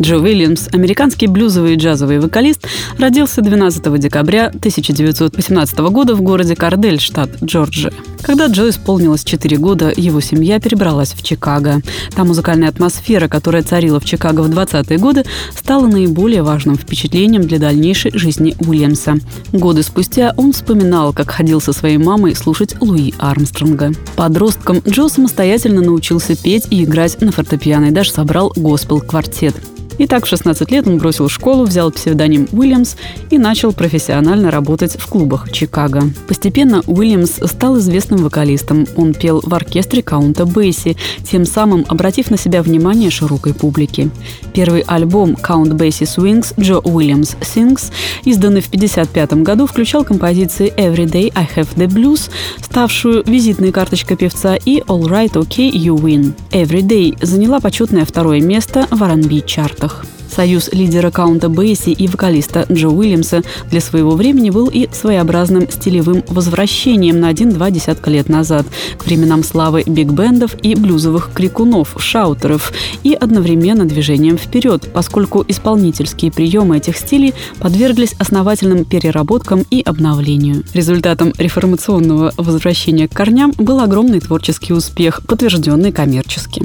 Джо Уильямс, американский блюзовый и джазовый вокалист, родился 12 декабря 1918 года в городе Кардель, штат Джорджия. Когда Джо исполнилось 4 года, его семья перебралась в Чикаго. Та музыкальная атмосфера, которая царила в Чикаго в 20-е годы, стала наиболее важным впечатлением для дальнейшей жизни Уильямса. Годы спустя он вспоминал, как ходил со своей мамой слушать Луи Армстронга. Подростком Джо самостоятельно научился петь и играть на фортепиано и даже собрал госпел-квартет. И так в 16 лет он бросил школу, взял псевдоним Уильямс и начал профессионально работать в клубах Чикаго. Постепенно Уильямс стал известным вокалистом. Он пел в оркестре Каунта Бейси, тем самым обратив на себя внимание широкой публики. Первый альбом Count Basie Swings Джо Уильямс Sings, изданный в 1955 году, включал композиции Every Day I Have the Blues, ставшую визитной карточкой певца, и All Right Okay You Win. Every Day заняла почетное второе место в R&B чартах концертах. Союз лидера каунта Бейси и вокалиста Джо Уильямса для своего времени был и своеобразным стилевым возвращением на один-два десятка лет назад к временам славы биг-бендов и блюзовых крикунов, шаутеров и одновременно движением вперед, поскольку исполнительские приемы этих стилей подверглись основательным переработкам и обновлению. Результатом реформационного возвращения к корням был огромный творческий успех, подтвержденный коммерчески.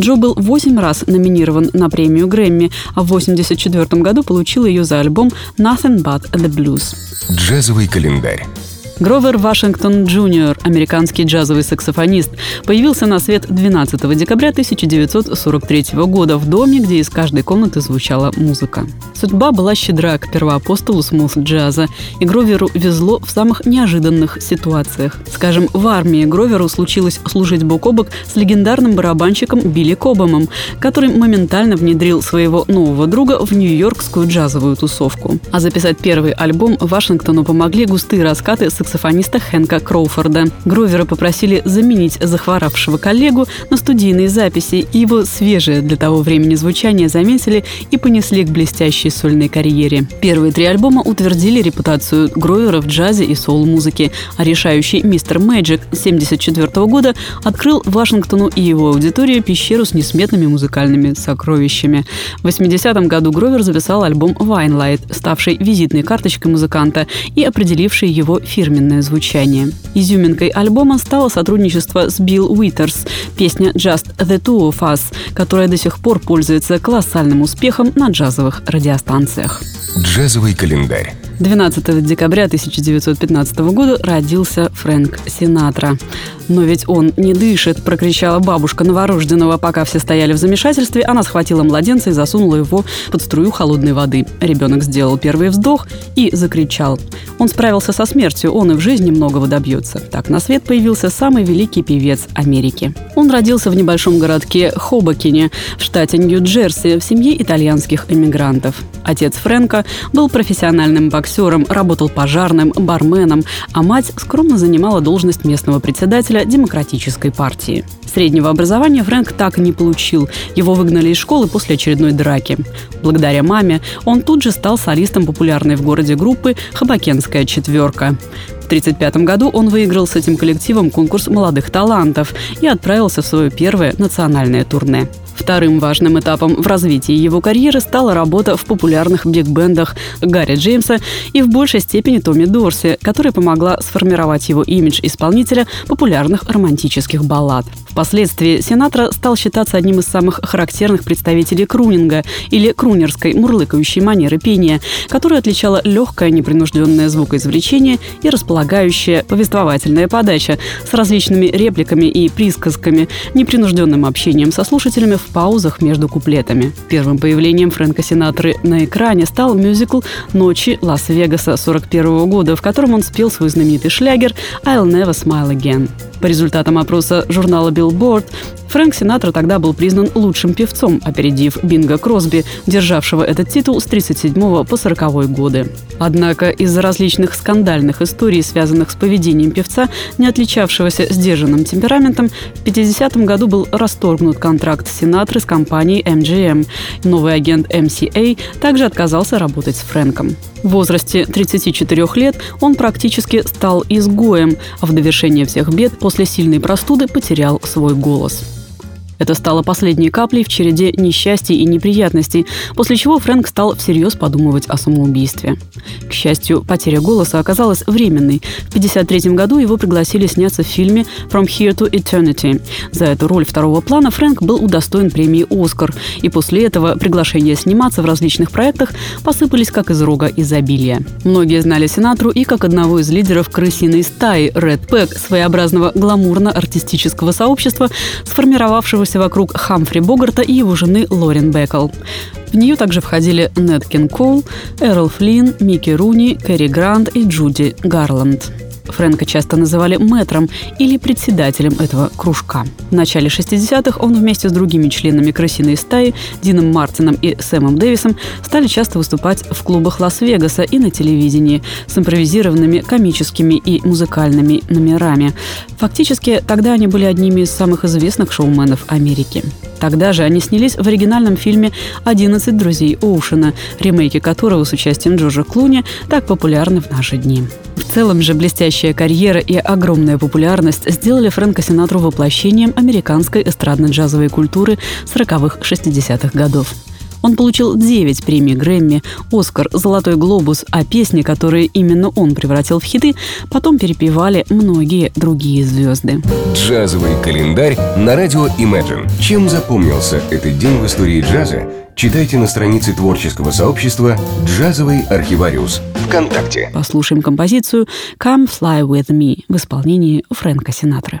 Джо был восемь раз номинирован на премию Грэмми, а в 1984 году получил ее за альбом «Nothing But the Blues». Джазовый календарь. Гровер Вашингтон Джуниор, американский джазовый саксофонист, появился на свет 12 декабря 1943 года в доме, где из каждой комнаты звучала музыка. Судьба была щедра к первоапостолу смус-джаза, и Гроверу везло в самых неожиданных ситуациях. Скажем, в армии Гроверу случилось служить бок о бок с легендарным барабанщиком Билли Кобомом, который моментально внедрил своего нового друга в нью-йоркскую джазовую тусовку. А записать первый альбом Вашингтону помогли густые раскаты саксофона саксофониста Хэнка Кроуфорда. Гровера попросили заменить захворавшего коллегу на студийные записи, и его свежее для того времени звучание заметили и понесли к блестящей сольной карьере. Первые три альбома утвердили репутацию Гровера в джазе и соул-музыке, а решающий «Мистер Мэджик» 1974 года открыл Вашингтону и его аудитории пещеру с несметными музыкальными сокровищами. В 80-м году Гровер записал альбом «Wine Light», ставший визитной карточкой музыканта и определивший его фирменный фирменное звучание. Изюминкой альбома стало сотрудничество с Билл Уитерс, песня «Just the Two of Us», которая до сих пор пользуется колоссальным успехом на джазовых радиостанциях. Джазовый календарь. 12 декабря 1915 года родился Фрэнк Синатра. «Но ведь он не дышит!» – прокричала бабушка новорожденного. Пока все стояли в замешательстве, она схватила младенца и засунула его под струю холодной воды. Ребенок сделал первый вздох и закричал. Он справился со смертью, он и в жизни многого добьется. Так на свет появился самый великий певец Америки. Он родился в небольшом городке Хобокине в штате Нью-Джерси в семье итальянских эмигрантов. Отец Фрэнка был профессиональным боксером, работал пожарным, барменом, а мать скромно занимала должность местного председателя Демократической партии. Среднего образования Фрэнк так и не получил. Его выгнали из школы после очередной драки. Благодаря маме он тут же стал солистом популярной в городе группы «Хабакенская четверка». В 1935 году он выиграл с этим коллективом конкурс молодых талантов и отправился в свое первое национальное турне. Вторым важным этапом в развитии его карьеры стала работа в популярных биг-бендах Гарри Джеймса и в большей степени Томми Дорси, которая помогла сформировать его имидж исполнителя популярных романтических баллад. Впоследствии Синатра стал считаться одним из самых характерных представителей крунинга или крунерской мурлыкающей манеры пения, которая отличала легкое непринужденное звукоизвлечение и располагающая повествовательная подача с различными репликами и присказками, непринужденным общением со слушателями в паузах между куплетами. Первым появлением Фрэнка Синатры на экране стал мюзикл «Ночи Лас-Вегаса» 41 года, в котором он спел свой знаменитый шлягер «I'll never smile again». По результатам опроса журнала Billboard, Фрэнк Синатра тогда был признан лучшим певцом, опередив Бинга Кросби, державшего этот титул с 37 по 40 годы. Однако из-за различных скандальных историй, связанных с поведением певца, не отличавшегося сдержанным темпераментом, в 50 году был расторгнут контракт Синатры с компанией MGM. Новый агент MCA также отказался работать с Фрэнком. В возрасте 34 лет он практически стал изгоем, а в довершение всех бед после сильной простуды потерял свой голос. Это стало последней каплей в череде несчастий и неприятностей, после чего Фрэнк стал всерьез подумывать о самоубийстве. К счастью, потеря голоса оказалась временной. В 1953 году его пригласили сняться в фильме «From Here to Eternity». За эту роль второго плана Фрэнк был удостоен премии «Оскар», и после этого приглашения сниматься в различных проектах посыпались как из рога изобилия. Многие знали Синатру и как одного из лидеров крысиной стаи Red Pack, своеобразного гламурно-артистического сообщества, сформировавшегося крутившейся вокруг Хамфри Богарта и его жены Лорен Беккл. В нее также входили Нед Кин Коул, Эрл Флинн, Микки Руни, Кэрри Грант и Джуди Гарланд. Фрэнка часто называли мэтром или председателем этого кружка. В начале 60-х он вместе с другими членами крысиной стаи Дином Мартином и Сэмом Дэвисом стали часто выступать в клубах Лас-Вегаса и на телевидении с импровизированными комическими и музыкальными номерами. Фактически, тогда они были одними из самых известных шоуменов Америки. Тогда же они снялись в оригинальном фильме «11 друзей Оушена», ремейки которого с участием Джорджа Клуни так популярны в наши дни. В целом же блестящая карьера и огромная популярность сделали Фрэнка Синатру воплощением американской эстрадно-джазовой культуры 40-х-60-х годов. Он получил 9 премий Грэмми, Оскар, Золотой глобус, а песни, которые именно он превратил в хиты, потом перепевали многие другие звезды. Джазовый календарь на радио Imagine. Чем запомнился этот день в истории джаза? Читайте на странице творческого сообщества «Джазовый архивариус» ВКонтакте. Послушаем композицию «Come Fly With Me» в исполнении Фрэнка Синатры.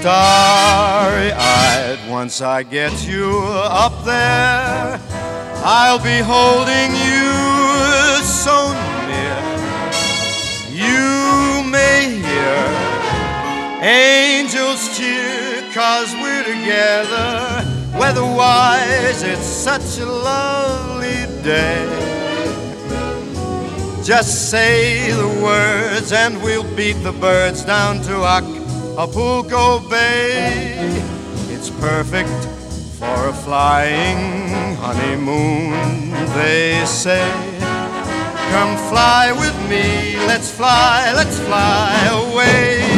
starry eyed. Once I get you up there, I'll be holding you so near. You may hear angels cheer, cause we're together. Weatherwise, it's such a lovely day. Just say the words and we'll beat the birds down to October. Acapulco Bay. It's perfect for a flying honeymoon, they say. Come fly with me, let's fly, let's fly away.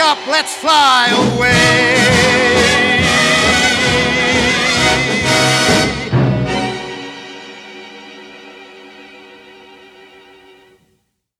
up, let's fly away.